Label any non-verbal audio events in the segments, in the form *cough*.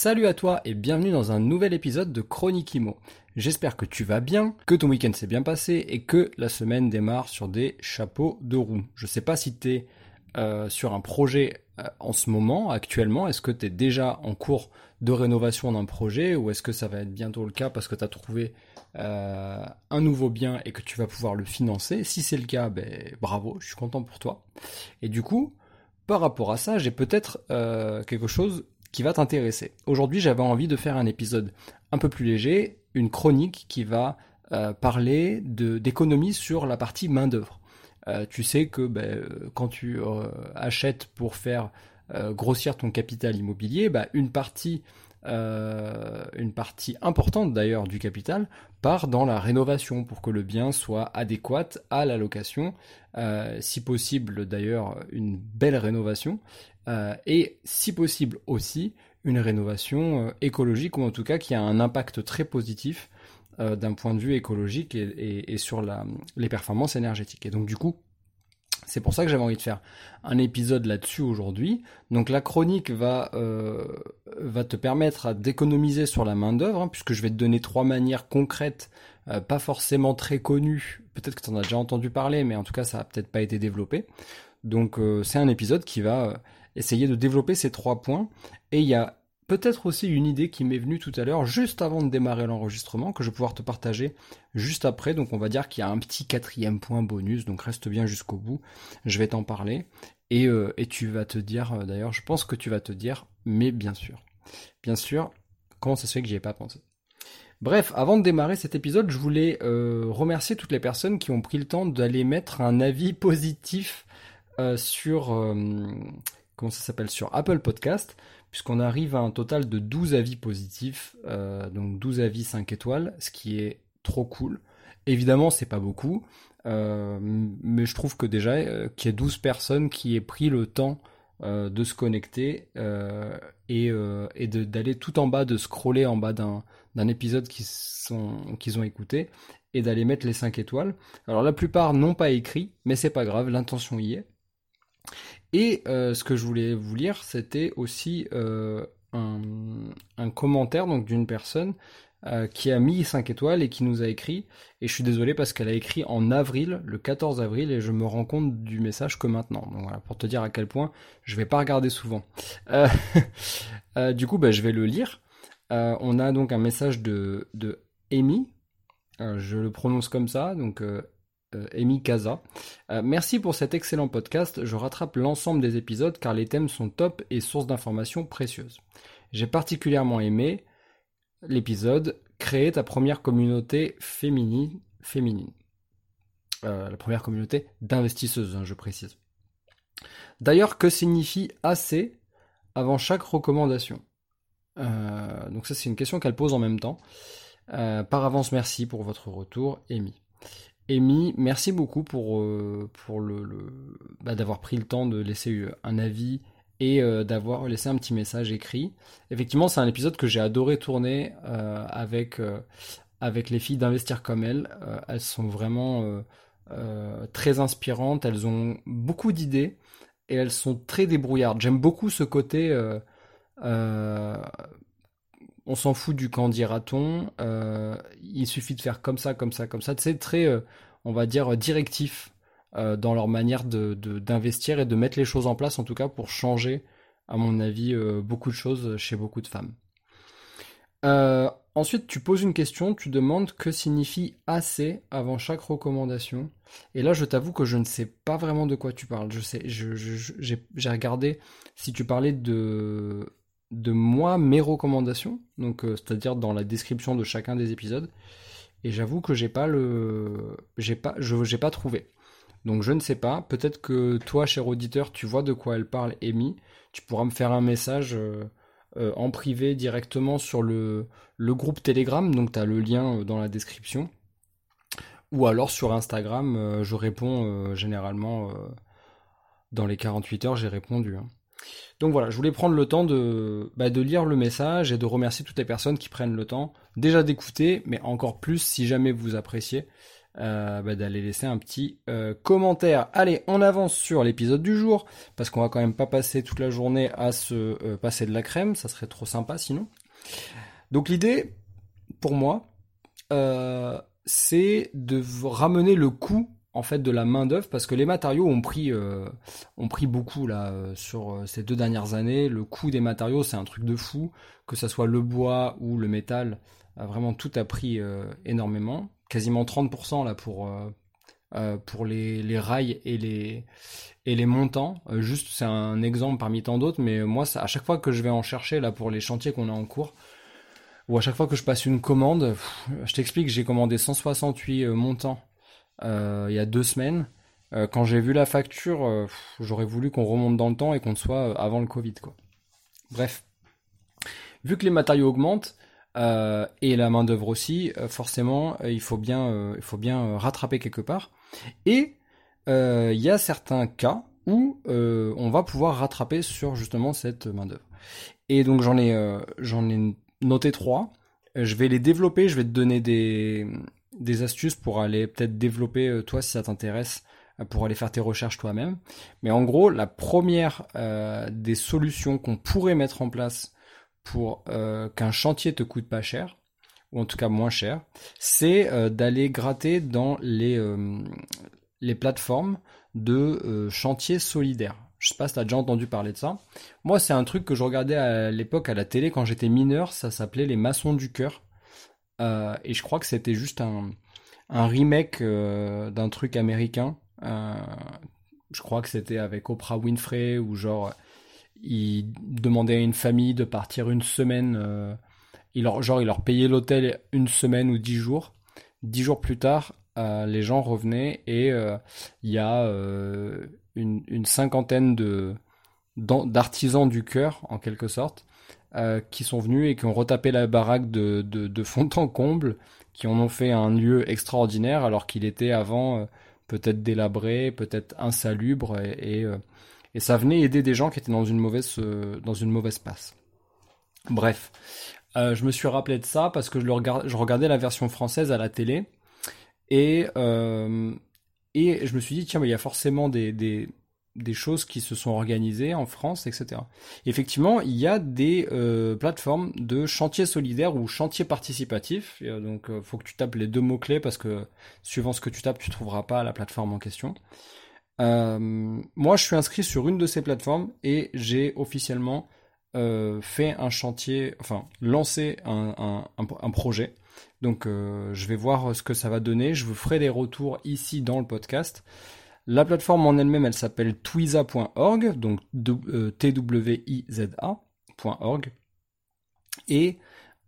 Salut à toi et bienvenue dans un nouvel épisode de Chronique Imo. J'espère que tu vas bien, que ton week-end s'est bien passé et que la semaine démarre sur des chapeaux de roue. Je sais pas si tu es euh, sur un projet euh, en ce moment, actuellement. Est-ce que tu es déjà en cours de rénovation d'un projet ou est-ce que ça va être bientôt le cas parce que tu as trouvé euh, un nouveau bien et que tu vas pouvoir le financer? Si c'est le cas, ben, bravo, je suis content pour toi. Et du coup, par rapport à ça, j'ai peut-être quelque chose qui va t'intéresser. Aujourd'hui, j'avais envie de faire un épisode un peu plus léger, une chronique qui va euh, parler d'économie sur la partie main-d'œuvre. Euh, tu sais que ben, quand tu euh, achètes pour faire grossir ton capital immobilier, ben, une partie une partie importante d'ailleurs du capital part dans la rénovation pour que le bien soit adéquat à la location, si possible d'ailleurs une belle rénovation, euh, et si possible aussi une rénovation euh, écologique ou en tout cas qui a un impact très positif euh, d'un point de vue écologique et, sur les performances énergétiques. Et donc du coup, c'est pour ça que j'avais envie de faire un épisode là-dessus aujourd'hui. Donc la chronique va, va te permettre d'économiser sur la main-d'œuvre, hein, puisque je vais te donner trois manières concrètes, pas forcément très connues. Peut-être que tu en as déjà entendu parler, mais en tout cas ça n'a peut-être pas été développé. Donc c'est un épisode qui va essayer de développer ces trois points. Et il y a peut-être aussi une idée qui m'est venue tout à l'heure, juste avant de démarrer l'enregistrement, que je vais pouvoir te partager juste après. Donc on va dire qu'il y a un petit quatrième point bonus, donc reste bien jusqu'au bout. Je vais t'en parler. Et, euh, tu vas te dire, euh, d'ailleurs, je pense que tu vas te dire, mais bien sûr. Bien sûr, comment ça se fait que j'y ai pas pensé? Bref, avant de démarrer cet épisode, je voulais euh, remercier toutes les personnes qui ont pris le temps d'aller mettre un avis positif sur comment ça s'appelle, sur Apple Podcast, puisqu'on arrive à un total de 12 avis positifs, euh, donc 12 avis 5 étoiles, ce qui est trop cool. Évidemment, c'est pas beaucoup, euh, mais je trouve que déjà euh, qu'il y ait 12 personnes qui aient pris le temps de se connecter et, d'aller tout en bas, de scroller en bas d'un épisode qu'ils ont écouté et d'aller mettre les 5 étoiles. Alors la plupart n'ont pas écrit, mais c'est pas grave, l'intention y est. Et euh, ce que je voulais vous lire, c'était aussi euh, un, commentaire donc d'une personne euh, qui a mis 5 étoiles et qui nous a écrit. Et je suis désolé parce qu'elle a écrit en avril, le 14 avril, et je me rends compte du message que maintenant. Donc voilà, pour te dire à quel point je vais pas regarder souvent. *laughs* du coup, bah, je vais le lire. on a donc un message de, de Amy. je le prononce comme ça, donc euh, Amy Kaza. Euh, merci pour cet excellent podcast. Je rattrape l'ensemble des épisodes car les thèmes sont top et source d'informations précieuses. J'ai particulièrement aimé l'épisode Créer ta première communauté féminine. Euh, la première communauté d'investisseuses, hein, je précise. D'ailleurs, que signifie assez avant chaque recommandation? Donc ça, c'est une question qu'elle pose en même temps. par avance, merci pour votre retour, Amy. Amy, merci beaucoup pour, euh, pour le, bah, d'avoir pris le temps de laisser euh, un avis et euh, d'avoir laissé un petit message écrit. Effectivement, c'est un épisode que j'ai adoré tourner avec, avec les filles d'Investir comme elles. elles sont vraiment très inspirantes, elles ont beaucoup d'idées et elles sont très débrouillardes. J'aime beaucoup ce côté on s'en fout du quand dira-t-on, euh, il suffit de faire comme ça, comme ça, comme ça. C'est très, euh, on va dire, directif euh, dans leur manière d'investir et de mettre les choses en place, en tout cas pour changer, à mon avis, beaucoup de choses chez beaucoup de femmes. ensuite, tu poses une question, tu demandes que signifie assez avant chaque recommandation. Et là, je t'avoue que je ne sais pas vraiment de quoi tu parles. Je sais, j'ai regardé si tu parlais de de moi mes recommandations, donc euh, c'est-à-dire dans la description de chacun des épisodes. Et j'avoue que j'ai pas le, j'ai pas, je j'ai pas trouvé. Donc je ne sais pas. Peut-être que toi, cher auditeur, tu vois de quoi elle parle, Amy. Tu pourras me faire un message euh, en privé directement sur le, le groupe Telegram, donc tu as le lien dans la description. Ou alors sur Instagram, je réponds généralement dans les 48 heures, j'ai répondu. Hein. Donc voilà, je voulais prendre le temps de, bah, de lire le message et de remercier toutes les personnes qui prennent le temps déjà d'écouter, mais encore plus si jamais vous appréciez, euh, bah, d'aller laisser un petit euh, commentaire. Allez, on avance sur l'épisode du jour, parce qu'on va quand même pas passer toute la journée à se euh, passer de la crème, ça serait trop sympa sinon. Donc l'idée, pour moi, c'est de ramener le coût en fait de la main d'œuvre parce que les matériaux ont pris euh, ont pris beaucoup là euh, sur euh, ces deux dernières années. Le coût des matériaux c'est un truc de fou, que ça soit le bois ou le métal, vraiment tout a pris énormément, quasiment 30% là pour pour les, les, rails et les et les montants. juste c'est un exemple parmi tant d'autres, mais moi à chaque fois que je vais en chercher là pour les chantiers qu'on a en cours ou à chaque fois que je passe une commande, je t'explique, j'ai commandé 168 montants il y a deux semaines. Euh, quand j'ai vu la facture, euh, j'aurais voulu qu'on remonte dans le temps et qu'on soit avant le Covid. Quoi. Bref, vu que les matériaux augmentent, et la main d'œuvre aussi, forcément, il faut bien, rattraper quelque part. Et il y a certains cas où on va pouvoir rattraper sur justement cette main d'œuvre. Et donc j'en ai noté trois. Je vais les développer. Je vais te donner des, des astuces pour aller peut-être développer euh, toi si ça t'intéresse euh, pour aller faire tes recherches toi-même. Mais en gros, la première euh, des solutions qu'on pourrait mettre en place pour qu'un chantier te coûte pas cher, ou en tout cas moins cher, c'est d'aller gratter dans les, les plateformes de chantiers solidaires. Je sais pas si tu as déjà entendu parler de ça. Moi, c'est un truc que je regardais à l'époque à la télé quand j'étais mineur, ça s'appelait les maçons du cœur. Euh, et je crois que c'était juste un, remake euh, d'un truc américain. Euh, je crois que c'était avec Oprah Winfrey ou genre il demandait à une famille de partir une semaine. il leur, genre il leur payait l'hôtel une semaine ou dix jours. Dix jours plus tard, les gens revenaient et il y a une, une, cinquantaine de d'artisans du cœur en quelque sorte euh, qui sont venus et qui ont retapé la baraque de, de, fond en comble, qui en ont fait un lieu extraordinaire alors qu'il était avant euh, peut-être délabré, peut-être insalubre et, euh, et, ça venait aider des gens qui étaient dans une mauvaise, dans une mauvaise passe. Bref, je me suis rappelé de ça parce que je, le je regardais la version française à la télé et, et je me suis dit, tiens, il y a forcément des, des, des choses qui se sont organisées en France, etc. Effectivement, il y a des euh, plateformes de chantier solidaire ou chantier participatif. donc, il euh, faut que tu tapes les deux mots clés parce que suivant ce que tu tapes, tu trouveras pas la plateforme en question. Euh, moi, je suis inscrit sur une de ces plateformes et j'ai officiellement fait un chantier, enfin lancé un projet. Donc, je vais voir ce que ça va donner. Je vous ferai des retours ici dans le podcast. La plateforme en elle-même, elle, s'appelle twiza.org, donc euh, T-W-I-Z-A.org. Et,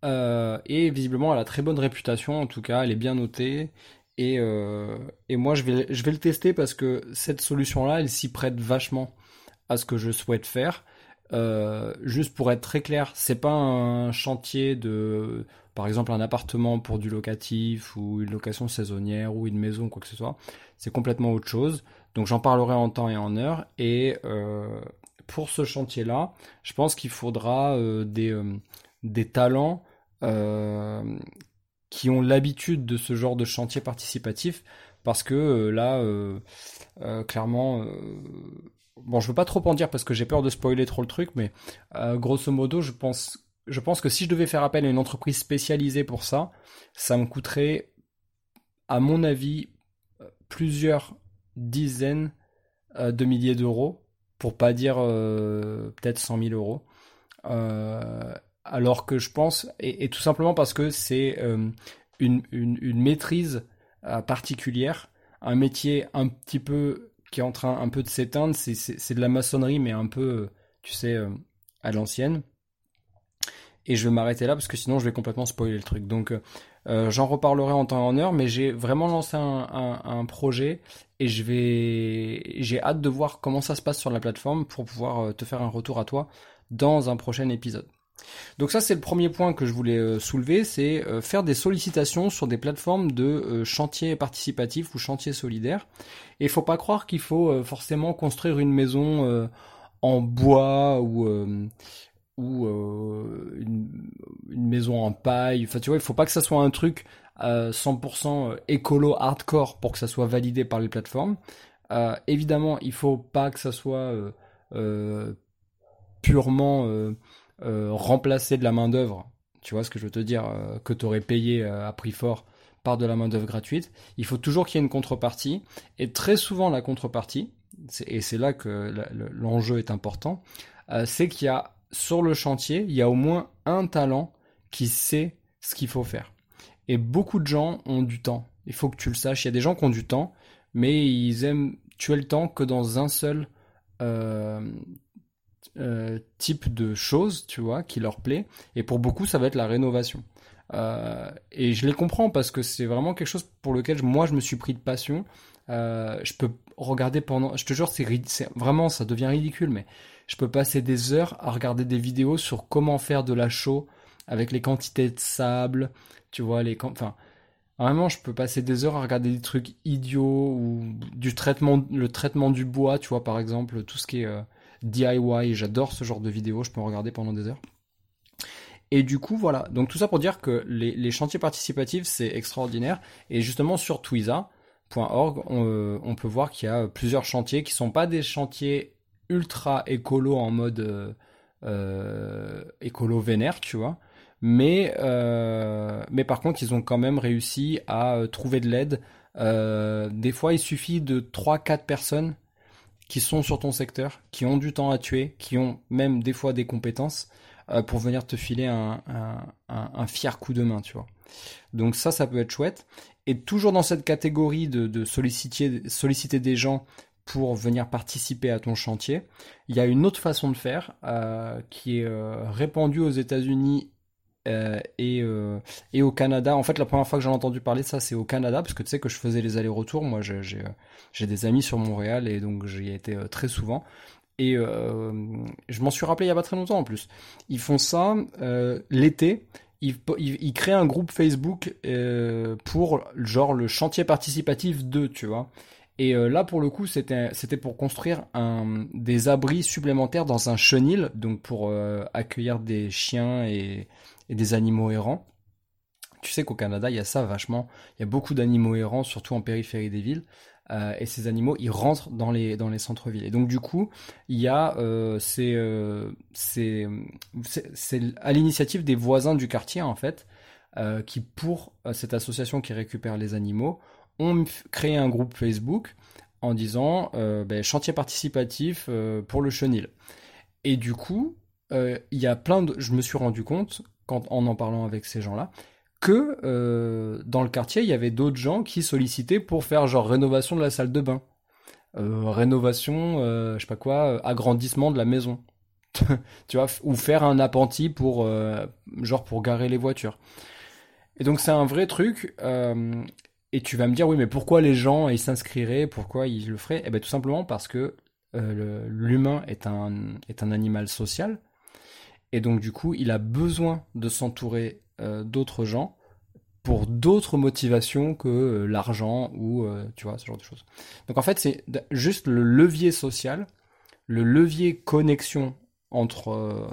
euh, et visiblement, elle a très bonne réputation, en tout cas, elle est bien notée. Et, euh, moi, je vais le tester parce que cette solution-là, elle s'y prête vachement à ce que je souhaite faire. Juste pour être très clair, c'est pas un chantier de, par exemple, un appartement pour du locatif ou une location saisonnière ou une maison, quoi que ce soit c'est complètement autre chose. Donc j'en parlerai en temps et en heure. Et euh, pour ce chantier-là, je pense qu'il faudra euh, des, euh, des talents qui ont l'habitude de ce genre de chantier participatif. Parce que là, clairement, bon, je veux pas trop en dire parce que j'ai peur de spoiler trop le truc, mais grosso modo, je pense, je pense que si je devais faire appel à une entreprise spécialisée pour ça, ça me coûterait, à mon avis, plusieurs dizaines euh, de milliers d'euros, pour pas dire euh, peut-être 100 000 euros. Euh, alors que je pense, et, tout simplement parce que c'est une, maîtrise particulière, un métier un petit peu qui est en train un peu de s'éteindre, c'est de la maçonnerie, mais un peu, tu sais, à l'ancienne. Et je vais m'arrêter là parce que sinon je vais complètement spoiler le truc. Donc euh, j'en reparlerai en temps et en heure, mais j'ai vraiment lancé un, projet et j'ai hâte de voir comment ça se passe sur la plateforme pour pouvoir euh, te faire un retour à toi dans un prochain épisode. Donc ça c'est le premier point que je voulais euh, soulever, c'est euh, faire des sollicitations sur des plateformes de euh, chantier participatif ou chantier solidaire. Et il faut pas croire qu'il faut forcément construire une maison en bois ou une, maison en paille. Enfin tu vois, il faut pas que ça soit un truc 100% écolo hardcore pour que ça soit validé par les plateformes. évidemment, il faut pas que ça soit purement remplacer de la main d'œuvre, tu vois ce que je veux te dire, euh, que tu aurais payé euh, à prix fort par de la main d'œuvre gratuite. Il faut toujours qu'il y ait une contrepartie, et très souvent la contrepartie, et c'est là que l'enjeu est important, c'est qu'il y a sur le chantier, il y a au moins un talent qui sait ce qu'il faut faire. Et beaucoup de gens ont du temps. Il faut que tu le saches. Il y a des gens qui ont du temps, mais ils aiment tuer le temps que dans un seul euh, type de choses, tu vois, qui leur plaît. Et pour beaucoup, ça va être la rénovation. Euh, et je les comprends parce que c'est vraiment quelque chose pour lequel moi je me suis pris de passion. Euh, je peux regarder pendant, je te jure, c'est vraiment, ça devient ridicule, mais je peux passer des heures à regarder des vidéos sur comment faire de la chaux avec les quantités de sable, tu vois, les, enfin, vraiment, je peux passer des heures à regarder des trucs idiots ou du traitement, le traitement du bois, tu vois, par exemple, tout ce qui est DIY, j'adore ce genre de vidéos, je peux en regarder pendant des heures. Et du coup, voilà. Donc tout ça pour dire que les, chantiers participatifs, c'est extraordinaire. Et justement, sur twiza.org, euh, on, peut voir qu'il y a plusieurs chantiers qui sont pas des chantiers ultra écolo en mode euh, euh, écolo vénère, tu vois. Mais, mais par contre, ils ont quand même réussi à trouver de l'aide. des fois, il suffit de 3-4 personnes qui sont sur ton secteur, qui ont du temps à tuer, qui ont même des fois des compétences euh, pour venir te filer un, fier coup de main, tu vois. Donc ça, ça peut être chouette. Et toujours dans cette catégorie de, solliciter, des gens pour venir participer à ton chantier, il y a une autre façon de faire euh, qui est euh, répandue aux États-Unis euh, et, euh, et au Canada. En fait, la première fois que j'en ai entendu parler de ça, c'est au Canada, parce que tu sais que je faisais les allers-retours. Moi, j'ai, euh, des amis sur Montréal et donc j'y ai été très souvent. Et je m'en suis rappelé il y a pas très longtemps en plus. Ils font ça l'été. Ils, ils, créent un groupe Facebook pour genre le chantier participatif 2, tu vois. Et là, pour le coup, c'était pour construire des abris supplémentaires dans un chenil, donc pour accueillir des chiens et, et des animaux errants. Tu sais qu'au Canada, il y a ça vachement. Il y a beaucoup d'animaux errants, surtout en périphérie des villes. Euh, et ces animaux, ils rentrent dans les, dans les centres-villes. Et donc, du coup, il y a, euh, c'est, euh, c'est à l'initiative des voisins du quartier, en fait, euh, qui, pour cette association qui récupère les animaux, ont créé un groupe Facebook en disant ben, chantier participatif pour le chenil. Et du coup, il y a plein de. Je me suis rendu compte en en parlant avec ces gens-là, que euh, dans le quartier, il y avait d'autres gens qui sollicitaient pour faire genre rénovation de la salle de bain, euh, rénovation, euh, je sais pas quoi, agrandissement de la maison, *laughs* tu vois, ou faire un appentis pour genre pour garer les voitures. Et donc c'est un vrai truc. et tu vas me dire oui, mais pourquoi les gens ils s'inscriraient, pourquoi ils le feraient? Eh ben tout simplement parce que l'humain est un est un animal social et donc du coup, il a besoin de s'entourer euh, d'autres gens pour d'autres motivations que euh, l'argent ou euh, tu vois ce genre de choses. Donc en fait, c'est juste le levier social, le levier connexion entre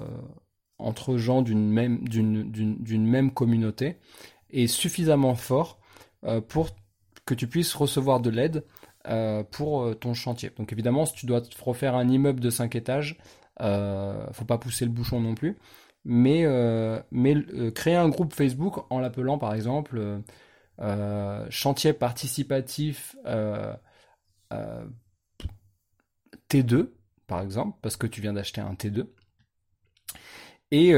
entre gens d'une même d'une d'une même communauté est suffisamment fort pour que tu puisses recevoir de l'aide pour ton chantier. Donc évidemment, si tu dois refaire un immeuble de 5 étages, faut pas pousser le bouchon non plus. Mais, euh, mais euh, créer un groupe Facebook en l'appelant par exemple chantier participatif T2, par exemple, parce que tu viens d'acheter un T2. Et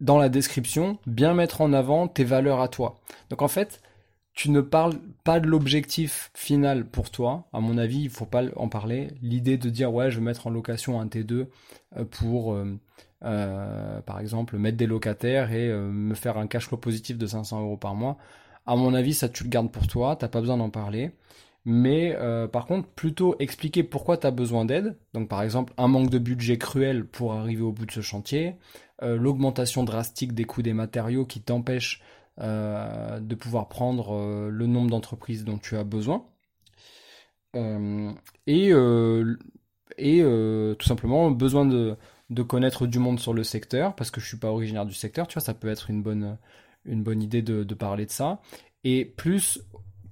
dans la description, bien mettre en avant tes valeurs à toi. Donc en fait, tu ne parles pas de l'objectif final pour toi. À mon avis, il faut pas en parler. L'idée de dire ouais, je vais mettre en location un T2 euh, pour, euh, euh, par exemple, mettre des locataires et me faire un cash flow positif de 500 euros par mois. À mon avis, ça tu le gardes pour toi. T'as pas besoin d'en parler. Mais par contre, plutôt expliquer pourquoi tu as besoin d'aide. Donc par exemple, un manque de budget cruel pour arriver au bout de ce chantier, l'augmentation drastique des coûts des matériaux qui t'empêche de pouvoir prendre le nombre d'entreprises dont tu as besoin. et et tout simplement besoin de, de connaître du monde sur le secteur, parce que je suis pas originaire du secteur, tu vois, ça peut être une bonne, une bonne idée de, parler de ça. Et plus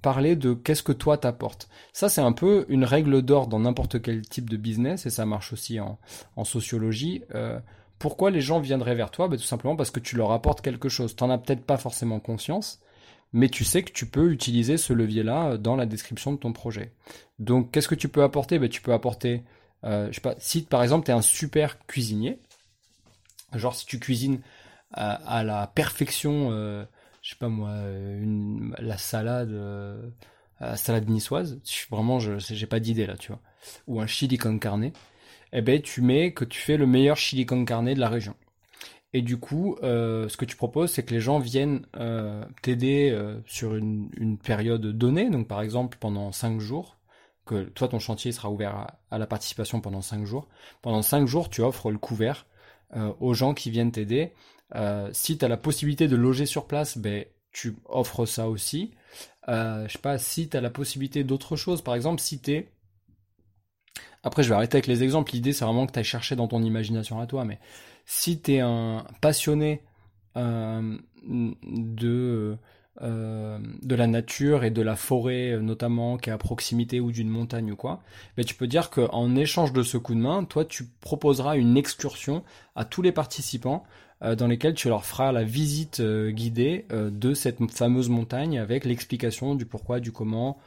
parler de qu'est-ce que toi t'apportes. Ça, c'est un peu une règle d'or dans n'importe quel type de business, et ça marche aussi en, en sociologie. Euh, pourquoi les gens viendraient vers toi? Ben, Tout simplement parce que tu leur apportes quelque chose. Tu n'en as peut-être pas forcément conscience, mais tu sais que tu peux utiliser ce levier-là dans la description de ton projet. Donc, qu'est-ce que tu peux apporter? Ben, Tu peux apporter euh, je sais pas, si par exemple tu es un super cuisinier, genre si tu cuisines à, la perfection, euh, je sais pas moi, la salade, euh, la salade niçoise, vraiment je j'ai pas d'idée là, tu vois, ou un chili con carne, eh ben tu mets que tu fais le meilleur chili con de la région. Et du coup, ce que tu proposes, c'est que les gens viennent t'aider sur une, période donnée, donc par exemple pendant 5 jours, que toi ton chantier sera ouvert à, la participation pendant 5 jours. Pendant 5 jours, tu offres le couvert euh, aux gens qui viennent t'aider. Euh, si tu as la possibilité de loger sur place, ben, tu offres ça aussi. Euh, je sais pas, si tu as la possibilité d'autre chose, par exemple, si tu es... Après, je vais arrêter avec les exemples. L'idée, c'est vraiment que tu ailles chercher dans ton imagination à toi. Mais si tu es un passionné de euh, de la nature et de la forêt euh, notamment qui est à proximité ou d'une montagne ou quoi, mais tu peux dire qu'en échange de ce coup de main, toi tu proposeras une excursion à tous les participants euh, dans lesquels tu leur feras la visite guidée de cette fameuse montagne avec l'explication du pourquoi, du comment.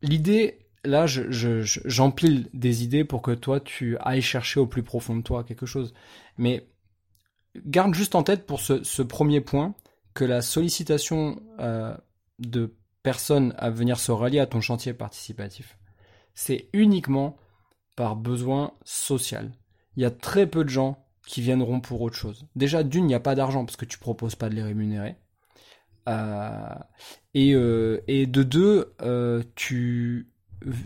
L'idée là, j'empile des idées pour que toi tu ailles chercher au plus profond de toi quelque chose, mais garde juste en tête pour ce premier point que la sollicitation euh, de personnes à venir se rallier à ton chantier participatif, c'est uniquement par besoin social. Il y a très peu de gens qui viendront pour autre chose. Déjà, d'une, il n'y a pas d'argent parce que tu proposes pas de les rémunérer. Euh, euh, et, de deux, tu,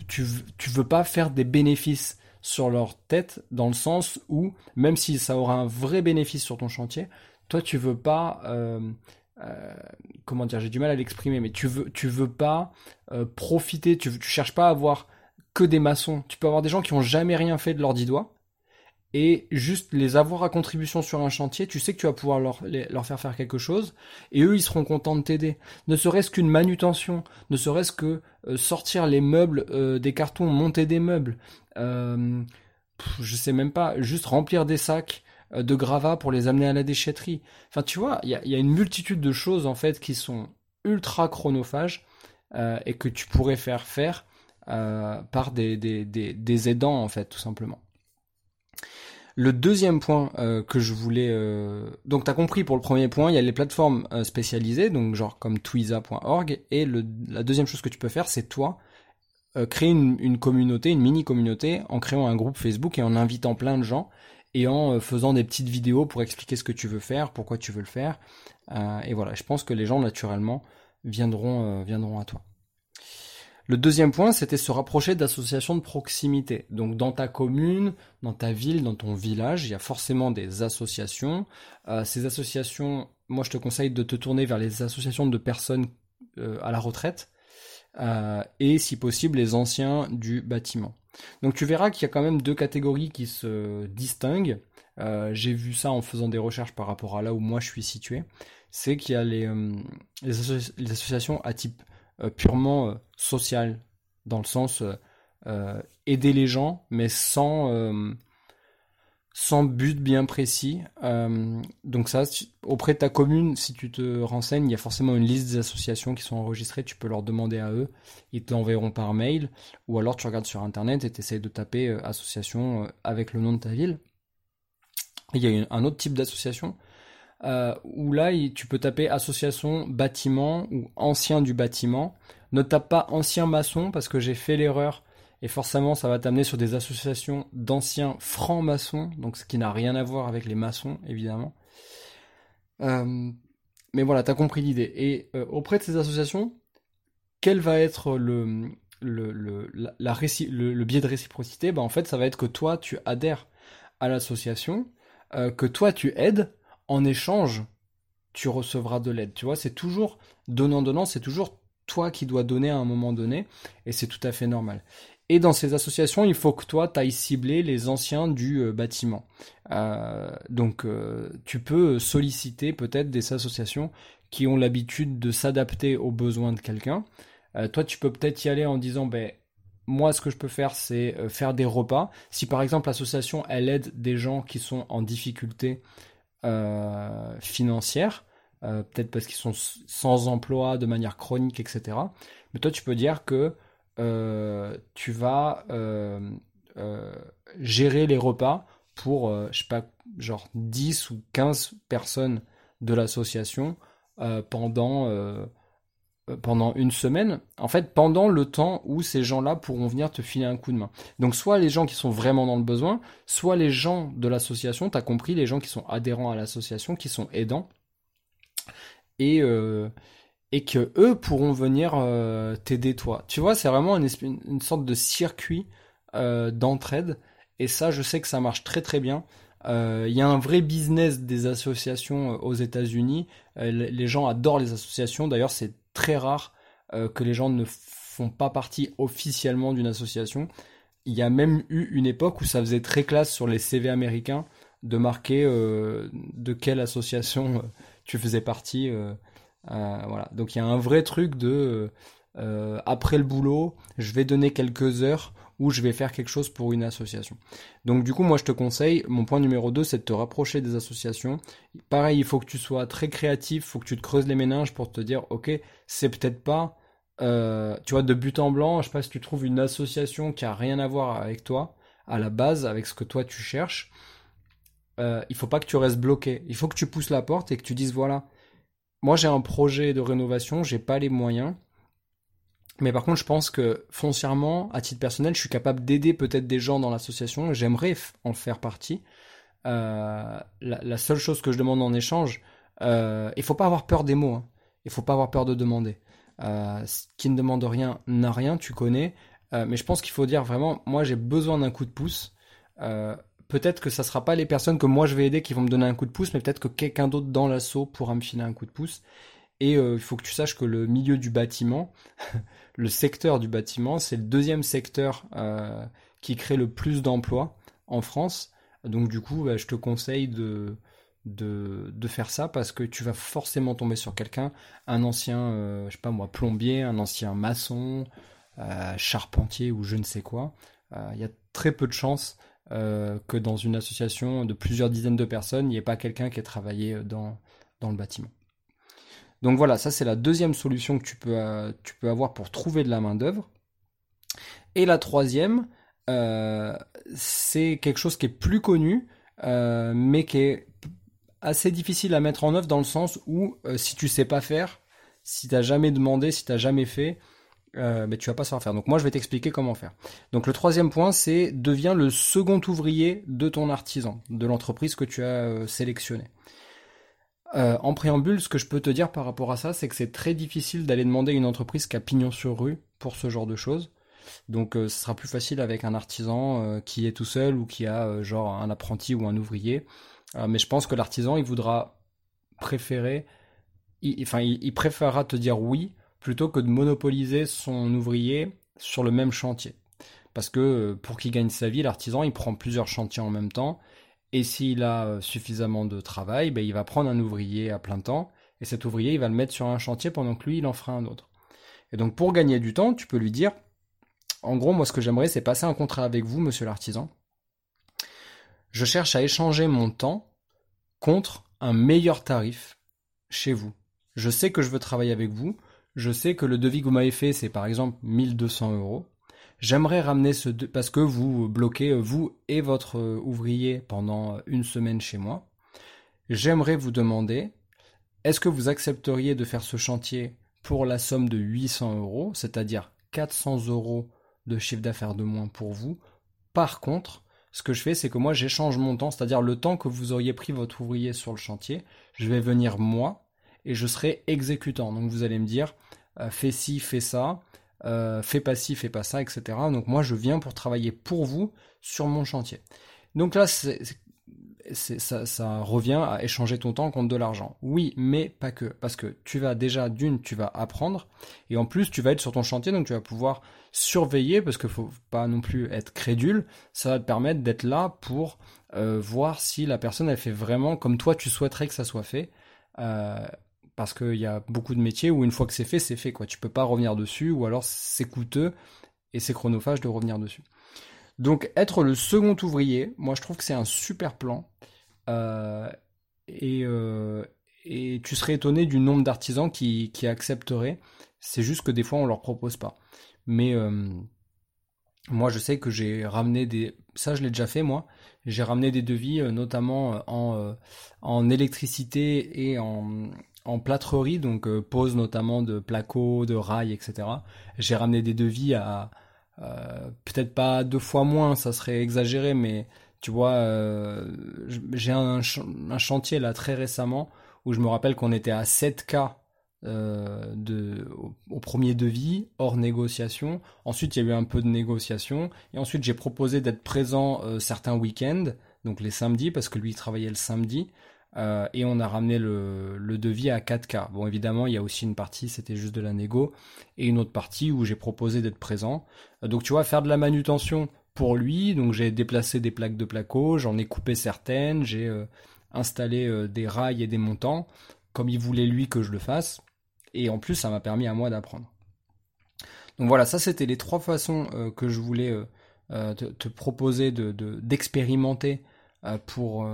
tu, tu veux pas faire des bénéfices sur leur tête dans le sens où, même si ça aura un vrai bénéfice sur ton chantier, toi tu veux pas euh, euh, comment dire j'ai du mal à l'exprimer mais tu veux veux pas euh, profiter tu, tu cherches pas à avoir que des maçons. Tu peux avoir des gens qui ont jamais rien fait de leurs dix doigts et juste les avoir à contribution sur un chantier, tu sais que tu vas pouvoir leur, leur faire faire quelque chose, et eux, ils seront contents de t'aider. Ne serait-ce qu'une manutention, ne serait-ce que sortir les meubles des cartons, monter des meubles, euh, je sais même pas, juste remplir des sacs, euh, de gravats pour les amener à la déchetterie. Enfin, tu vois, il y a, une multitude de choses en fait qui sont ultra chronophages euh, et que tu pourrais faire faire euh, par des, des, aidants en fait, tout simplement. Le deuxième point que je voulais... Donc tu as compris pour le premier point, il y a les plateformes spécialisées, donc genre comme twiza.org, et la deuxième chose que tu peux faire, c'est toi créer une, une, communauté, une mini-communauté, en créant un groupe Facebook et en invitant plein de gens et en euh, faisant des petites vidéos pour expliquer ce que tu veux faire, pourquoi tu veux le faire. Euh, et voilà, je pense que les gens naturellement viendront, euh, viendront à toi. Le deuxième point, c'était se rapprocher d'associations de proximité. Donc dans ta commune, dans ta ville, dans ton village, il y a forcément des associations. ces associations, moi je te conseille de te tourner vers les associations de personnes à la retraite et si possible les anciens du bâtiment. Donc tu verras qu'il y a quand même deux catégories qui se distinguent. Euh, j'ai vu ça en faisant des recherches par rapport à là où moi je suis situé. C'est qu'il y a les, euh, associations à type euh, purement social, dans le sens aider les gens, mais sans sans but bien précis. Euh, donc ça, auprès de ta commune, si tu te renseignes, il y a forcément une liste des associations qui sont enregistrées, tu peux leur demander à eux, ils te l'enverront par mail, ou alors tu regardes sur Internet et tu essayes de taper euh, association euh, avec le nom de ta ville. il y a un autre type d'association, où là, tu peux taper association bâtiment ou ancien du bâtiment. Ne tape pas ancien maçon, parce que j'ai fait l'erreur et forcément, ça va t'amener sur des associations d'anciens francs-maçons, donc ce qui n'a rien à voir avec les maçons, évidemment. Euh, mais voilà, t'as compris l'idée. Et euh, auprès de ces associations, quel va être le, le, le, la, le, biais de réciprocité? Ben, En fait, ça va être que toi, tu adhères à l'association, que toi tu aides, en échange, tu recevras de l'aide. Tu vois, c'est toujours donnant-donnant, c'est toujours toi qui dois donner à un moment donné, et c'est tout à fait normal. Et dans ces associations, il faut que toi, tu ailles cibler les anciens du euh, bâtiment. Euh, donc, euh, tu peux solliciter peut-être des associations qui ont l'habitude de s'adapter aux besoins de quelqu'un. toi, tu peux peut-être y aller en disant, ben, moi, ce que je peux faire, c'est faire des repas. Si par exemple l'association, elle aide des gens qui sont en difficulté financière, peut-être parce qu'ils sont sans emploi de manière chronique, etc. Mais toi, tu peux dire que euh, tu vas euh, euh, gérer les repas pour, je sais pas, genre 10 ou 15 personnes de l'association pendant pendant une semaine, en fait, pendant le temps où ces gens-là pourront venir te filer un coup de main. Donc, soit les gens qui sont vraiment dans le besoin, soit les gens de l'association, tu as compris, les gens qui sont adhérents à l'association, qui sont aidants. Et, et que eux pourront venir euh, t'aider toi. Tu vois, c'est vraiment une, sorte de circuit euh, d'entraide et ça, je sais que ça marche très très bien. Euh, il y a un vrai business des associations aux États-Unis. les gens adorent les associations. D'ailleurs, c'est très rare que les gens ne font pas partie officiellement d'une association. Il y a même eu une époque où ça faisait très classe sur les CV américains de marquer de quelle association tu faisais partie. Euh, voilà. Donc il y a un vrai truc de euh, après le boulot, je vais donner quelques heures où je vais faire quelque chose pour une association. Donc du coup, moi je te conseille, mon point numéro 2, c'est de te rapprocher des associations. Pareil, il faut que tu sois très créatif, il faut que tu te creuses les méninges pour te dire, ok, c'est peut-être pas, euh, tu vois, de but en blanc, je sais pas si tu trouves une association qui a rien à voir avec toi, à la base, avec ce que toi tu cherches. Euh, il faut pas que tu restes bloqué. Il faut que tu pousses la porte et que tu dises, voilà, moi j'ai un projet de rénovation, j'ai pas les moyens. Mais par contre, je pense que foncièrement, à titre personnel, je suis capable d'aider peut-être des gens dans l'association. J'aimerais en faire partie. Euh, la, seule chose que je demande en échange, euh, il faut pas avoir peur des mots. Hein. Il faut pas avoir peur de demander. Euh, qui ne demande rien n'a rien, tu connais. Euh, mais je pense qu'il faut dire vraiment, moi j'ai besoin d'un coup de pouce peut-être que ça sera pas les personnes que moi je vais aider qui vont me donner un coup de pouce, mais peut-être que quelqu'un d'autre dans l'assaut pourra me filer un coup de pouce. Et euh, il faut que tu saches que le milieu du bâtiment, *laughs* le secteur du bâtiment, c'est le deuxième secteur euh, qui crée le plus d'emplois en France. Donc du coup, bah, je te conseille de, de, faire ça parce que tu vas forcément tomber sur quelqu'un, un ancien, euh, je sais pas moi, plombier, un ancien maçon, charpentier ou je ne sais quoi. Il y a très peu de chances que dans une association de plusieurs dizaines de personnes, il n'y ait pas quelqu'un qui ait travaillé dans, dans le bâtiment. Donc voilà, ça c'est la deuxième solution que tu peux, euh, tu peux avoir pour trouver de la main-d'œuvre. Et la troisième, c'est quelque chose qui est plus connu, mais qui est assez difficile à mettre en œuvre dans le sens où si tu sais pas faire, si tu n'as jamais demandé, si tu n'as jamais fait, euh, mais tu vas pas savoir faire. Donc moi je vais t'expliquer comment faire. Donc le troisième point c'est deviens le second ouvrier de ton artisan, de l'entreprise que tu as euh, sélectionnée. Euh, en préambule, ce que je peux te dire par rapport à ça, c'est que c'est très difficile d'aller demander une entreprise qui a pignon sur rue pour ce genre de choses. Donc ce sera plus facile avec un artisan qui est tout seul ou qui a genre un apprenti ou un ouvrier. mais je pense que l'artisan il voudra préférer, enfin il préférera te dire oui plutôt que de monopoliser son ouvrier sur le même chantier. Parce que euh, pour qu'il gagne sa vie, l'artisan, il prend plusieurs chantiers en même temps. Et s'il a euh, suffisamment de travail, ben, il va prendre un ouvrier à plein temps. Et cet ouvrier, il va le mettre sur un chantier pendant que lui, il en fera un autre. Et donc pour gagner du temps, tu peux lui dire, en gros, moi ce que j'aimerais, c'est passer un contrat avec vous, monsieur l'artisan. Je cherche à échanger mon temps contre un meilleur tarif chez vous. Je sais que je veux travailler avec vous je sais que le devis que vous m'avez fait, c'est par exemple 1200 euros. J'aimerais ramener ce parce que vous bloquez vous et votre ouvrier pendant une semaine chez moi. J'aimerais vous demander, est-ce que vous accepteriez de faire ce chantier pour la somme de 800 euros, c'est-à-dire 400 euros de chiffre d'affaires de moins pour vous? Par contre, ce que je fais, c'est que moi j'échange mon temps, c'est-à-dire le temps que vous auriez pris votre ouvrier sur le chantier, je vais venir moi et je serai exécutant. Donc vous allez me dire, euh, fais ci, fais ça, euh, fais pas ci, fais pas ça, etc. Donc moi je viens pour travailler pour vous sur mon chantier. Donc là, ça, revient à échanger ton temps contre de l'argent. Oui, mais pas que. Parce que tu vas déjà, d'une, tu vas apprendre. Et en plus, tu vas être sur ton chantier, donc tu vas pouvoir surveiller, parce qu'il faut pas non plus être crédule. Ça va te permettre d'être là pour euh, voir si la personne, elle fait vraiment comme toi, tu souhaiterais que ça soit fait. Euh, parce qu'il y a beaucoup de métiers où une fois que c'est fait, c'est fait. Quoi. Tu peux pas revenir dessus, ou alors c'est coûteux et c'est chronophage de revenir dessus. Donc être le second ouvrier, moi je trouve que c'est un super plan. Euh, et, euh, et, tu serais étonné du nombre d'artisans qui, qui, accepteraient. C'est juste que des fois on leur propose pas. Mais euh, moi je sais que j'ai ramené des... Ça je l'ai déjà fait moi. J'ai ramené des devis notamment en, en électricité et en, en plâtrerie, donc pose notamment de placo, de rails, etc. J'ai ramené des devis à euh, peut-être pas deux fois moins, ça serait exagéré, mais tu vois, euh, j'ai un, chantier là très récemment où je me rappelle qu'on était à 7K euh, de, au, premier devis, hors négociation. Ensuite, il y a eu un peu de négociation. Et ensuite, j'ai proposé d'être présent certains week-ends, donc les samedis, parce que lui, il travaillait le samedi. Euh, et on a ramené le, devis à 4K. Bon, évidemment, il y a aussi une partie, c'était juste de la négo, et une autre partie où j'ai proposé d'être présent. Euh, donc, tu vois, faire de la manutention pour lui. Donc, j'ai déplacé des plaques de placo, j'en ai coupé certaines, j'ai euh, installé des rails et des montants, comme il voulait lui que je le fasse. Et en plus, ça m'a permis à moi d'apprendre. Donc voilà, ça c'était les trois façons que je voulais te, te, proposer d'expérimenter de, pour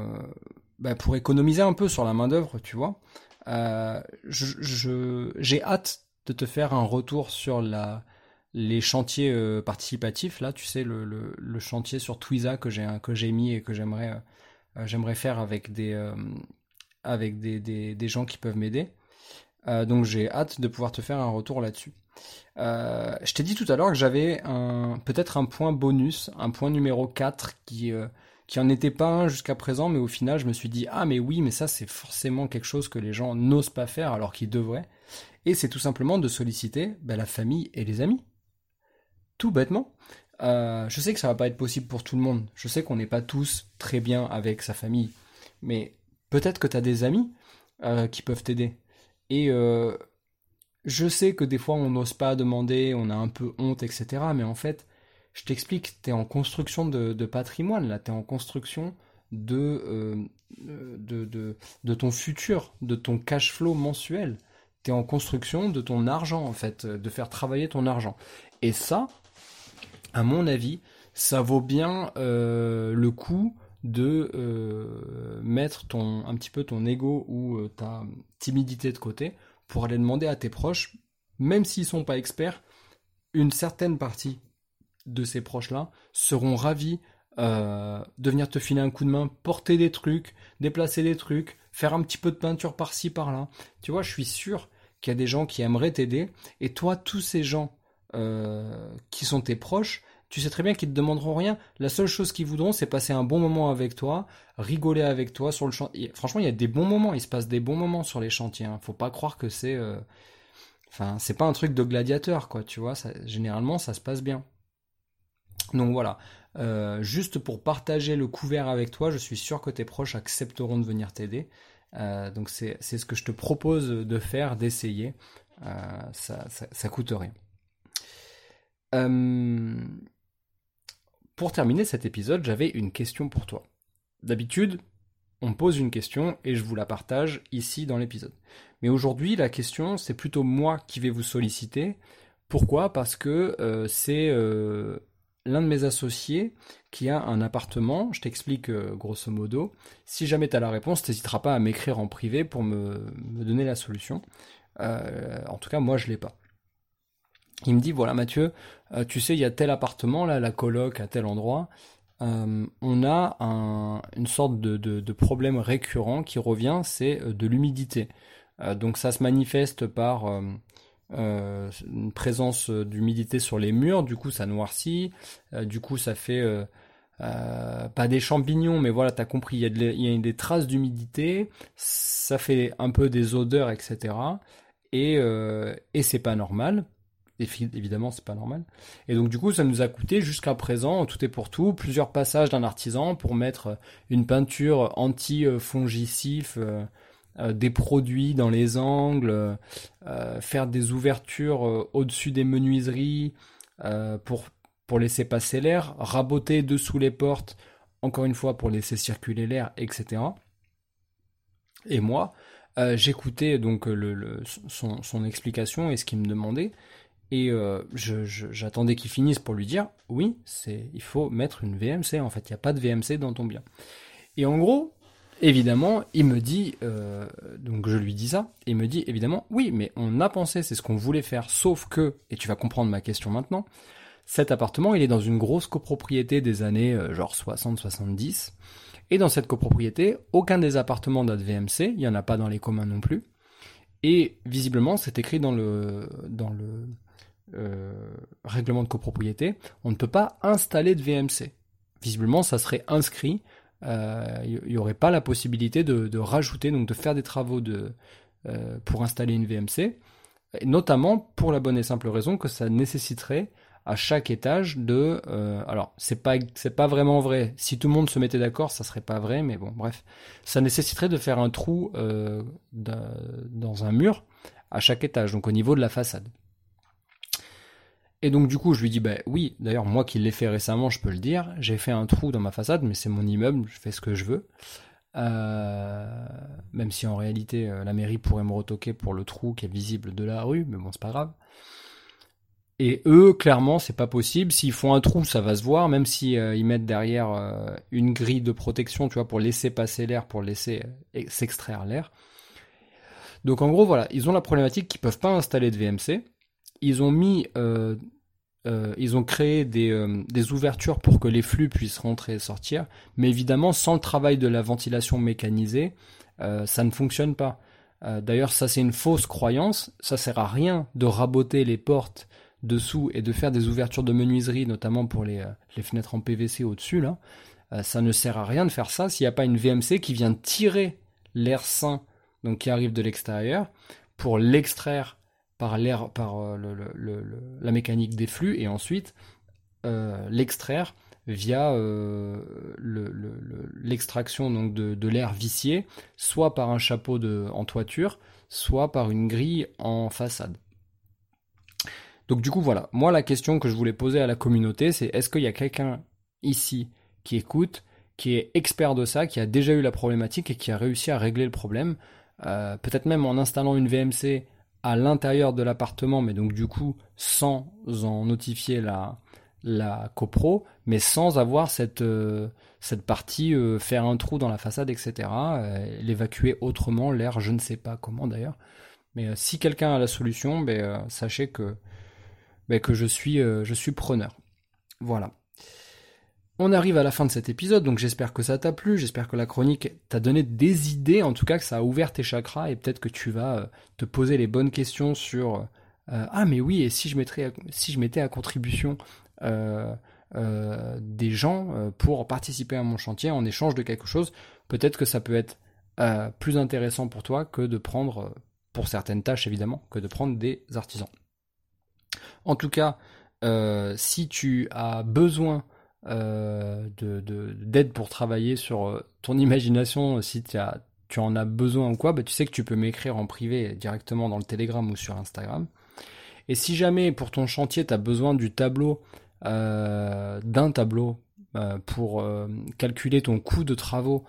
bah, pour économiser un peu sur la main d'œuvre, tu vois. Euh, j'ai hâte de te faire un retour sur les chantiers euh, participatifs. Là, tu sais, le, chantier sur Twiza que j'ai mis et que j'aimerais euh, faire avec des gens qui peuvent m'aider. donc j'ai hâte de pouvoir te faire un retour là-dessus. je t'ai dit tout à l'heure que j'avais peut-être un point bonus, un point numéro 4 qui qui en était pas un jusqu'à présent, mais au final, je me suis dit, ah mais oui, mais ça c'est forcément quelque chose que les gens n'osent pas faire alors qu'ils devraient. Et c'est tout simplement de solliciter bah, la famille et les amis. Tout bêtement. Euh, je sais que ça va pas être possible pour tout le monde. Je sais qu'on n'est pas tous très bien avec sa famille. Mais peut-être que tu as des amis euh, qui peuvent t'aider. Et euh, je sais que des fois on n'ose pas demander, on a un peu honte, etc. Mais en fait, je t'explique, tu es en construction de, patrimoine, là, tu es en construction euh, de, de, de, ton futur, de ton cash flow mensuel. Tu es en construction de ton argent, en fait, de faire travailler ton argent. Et ça, à mon avis, ça vaut bien euh, le coup de euh, mettre ton, un petit peu ton ego ou ta timidité de côté pour aller demander à tes proches, même s'ils sont pas experts, une certaine partie de ces proches-là seront ravis euh, de venir te filer un coup de main, porter des trucs, déplacer des trucs, faire un petit peu de peinture par-ci, par-là. Tu vois, je suis sûr qu'il y a des gens qui aimeraient t'aider. Et toi, tous ces gens euh, qui sont tes proches, tu sais très bien qu'ils te demanderont rien. La seule chose qu'ils voudront, c'est passer un bon moment avec toi, rigoler avec toi sur le chantier. Franchement, il y a des bons moments. Il se passe des bons moments sur les chantiers. Hein. Faut pas croire que c'est, euh, enfin, c'est pas un truc de gladiateur, quoi. Tu vois, généralement, ça se passe bien. Donc voilà, euh, juste pour partager le couvert avec toi, je suis sûr que tes proches accepteront de venir t'aider. Euh, donc c'est ce que je te propose de faire, d'essayer. Euh, ça, ça, coûte rien. pour terminer cet épisode, j'avais une question pour toi. D'habitude, on pose une question et je vous la partage ici dans l'épisode. Mais aujourd'hui, la question, c'est plutôt moi qui vais vous solliciter. Pourquoi? Parce que c'est l'un de mes associés qui a un appartement, je t'explique euh, grosso modo. Si jamais tu as la réponse, n'hésiteras pas à m'écrire en privé pour me, donner la solution. Euh, en tout cas, moi, je l'ai pas. Il me dit, voilà Mathieu, euh, tu sais, il y a tel appartement, là, la coloc à tel endroit. on a une sorte de, problème récurrent qui revient, c'est de l'humidité. donc ça se manifeste par euh, une présence euh, d'humidité sur les murs, du coup ça noircit, euh, du coup ça fait pas des champignons, mais voilà, t'as compris, il y, a des traces d'humidité, ça fait un peu des odeurs, etc. Et, et c'est pas normal. évidemment, c'est pas normal. Et donc, du coup, ça nous a coûté jusqu'à présent, tout est pour tout, plusieurs passages d'un artisan pour mettre une peinture anti-fongitif, euh, euh, des produits dans les angles, euh, faire des ouvertures au-dessus des menuiseries pour, pour laisser passer l'air, raboter dessous les portes, encore une fois pour laisser circuler l'air, etc. Et moi, j'écoutais donc son, son, explication et ce qu'il me demandait. Et euh, j'attendais qu'il finisse pour lui dire oui, c'est il faut mettre une VMC. En fait, il n'y a pas de VMC dans ton bien. Et en gros, évidemment, il me dit euh, donc je lui dis ça. Il me dit évidemment oui, mais on a pensé, c'est ce qu'on voulait faire. Sauf que et tu vas comprendre ma question maintenant. Cet appartement, il est dans une grosse copropriété des années euh, genre 60-70. Et dans cette copropriété, aucun des appartements n'a de VMC. Il n'y en a pas dans les communs non plus. Et visiblement, c'est écrit dans le dans le euh, règlement de copropriété, on ne peut pas installer de VMC. Visiblement, ça serait inscrit. Il euh, n'y aurait pas la possibilité de, rajouter, donc de faire des travaux euh, pour installer une VMC, notamment pour la bonne et simple raison que ça nécessiterait à chaque étage de alors c'est pas c'est pas vraiment vrai. Si tout le monde se mettait d'accord ça serait pas vrai mais bon bref. Ça nécessiterait de faire un trou dans un mur à chaque étage donc au niveau de la façade et donc du coup, je lui dis, bah oui, d'ailleurs, moi qui l'ai fait récemment, je peux le dire, j'ai fait un trou dans ma façade, mais c'est mon immeuble, je fais ce que je veux. Euh, même si en réalité, euh, la mairie pourrait me retoquer pour le trou qui est visible de la rue, mais bon, c'est pas grave. Et eux, clairement, c'est pas possible. S'ils font un trou, ça va se voir, même si euh, mettent derrière une grille de protection, tu vois, pour laisser passer l'air, pour laisser s'extraire l'air. Donc en gros, voilà, ils ont la problématique qu'ils peuvent pas installer de VMC ils ont mis, euh, ils ont créé euh, des, ouvertures pour que les flux puissent rentrer et sortir, mais évidemment, sans le travail de la ventilation mécanisée, ça ne fonctionne pas. D'ailleurs, ça c'est une fausse croyance. Ça sert à rien de raboter les portes dessous et de faire des ouvertures de menuiserie, notamment pour les, les fenêtres en PVC au-dessus là. ça ne sert à rien de faire ça s'il n'y a pas une VMC qui vient tirer l'air sain, donc qui arrive de l'extérieur, pour l'extraire par l'air, par euh, la mécanique des flux, et ensuite euh, l'extraire via euh, l'extraction de, l'air vicié, soit par un chapeau de, en toiture, soit par une grille en façade. Donc du coup voilà, moi la question que je voulais poser à la communauté, c'est est-ce qu'il y a quelqu'un ici qui écoute, qui est expert de ça, qui a déjà eu la problématique et qui a réussi à régler le problème, peut-être même en installant une VMC à l'intérieur de l'appartement, mais donc du coup sans en notifier la, la copro, mais sans avoir cette, euh, cette partie euh, faire un trou dans la façade, etc. Euh, l'évacuer autrement, l'air, je ne sais pas comment d'ailleurs. Mais si quelqu'un a la solution, ben, sachez que, ben, que je, suis, je suis preneur. Voilà. On arrive à la fin de cet épisode, donc j'espère que ça t'a plu, j'espère que la chronique t'a donné des idées, en tout cas que ça a ouvert tes chakras et peut-être que tu vas euh, te poser les bonnes questions sur euh, ah mais oui et si je mettais à contribution euh, des gens pour participer à mon chantier en échange de quelque chose, peut-être que ça peut être plus intéressant pour toi que de prendre pour certaines tâches évidemment que de prendre des artisans. En tout cas, si tu as besoin euh, d'aide pour travailler sur euh, ton imagination, si as, tu en as besoin ou quoi, bah, tu sais que tu peux m'écrire en privé directement dans le Telegram ou sur Instagram. Et si jamais pour ton chantier, tu as besoin du tableau, euh, d'un tableau pour calculer ton coût de travaux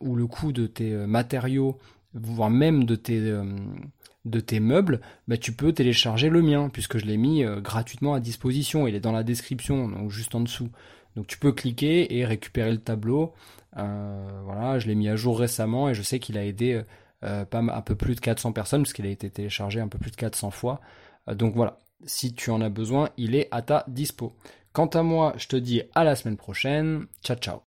ou le coût de tes matériaux, voire même de tes, de tes meubles, bah, tu peux télécharger le mien, puisque je l'ai mis gratuitement à disposition. Il est dans la description, donc juste en dessous. Donc tu peux cliquer et récupérer le tableau. Euh, voilà, je l'ai mis à jour récemment et je sais qu'il a aidé euh, pas un peu plus de 400 personnes puisqu'il a été téléchargé un peu plus de 400 fois. Euh, donc voilà, si tu en as besoin, il est à ta dispo. Quant à moi, je te dis à la semaine prochaine. Ciao ciao.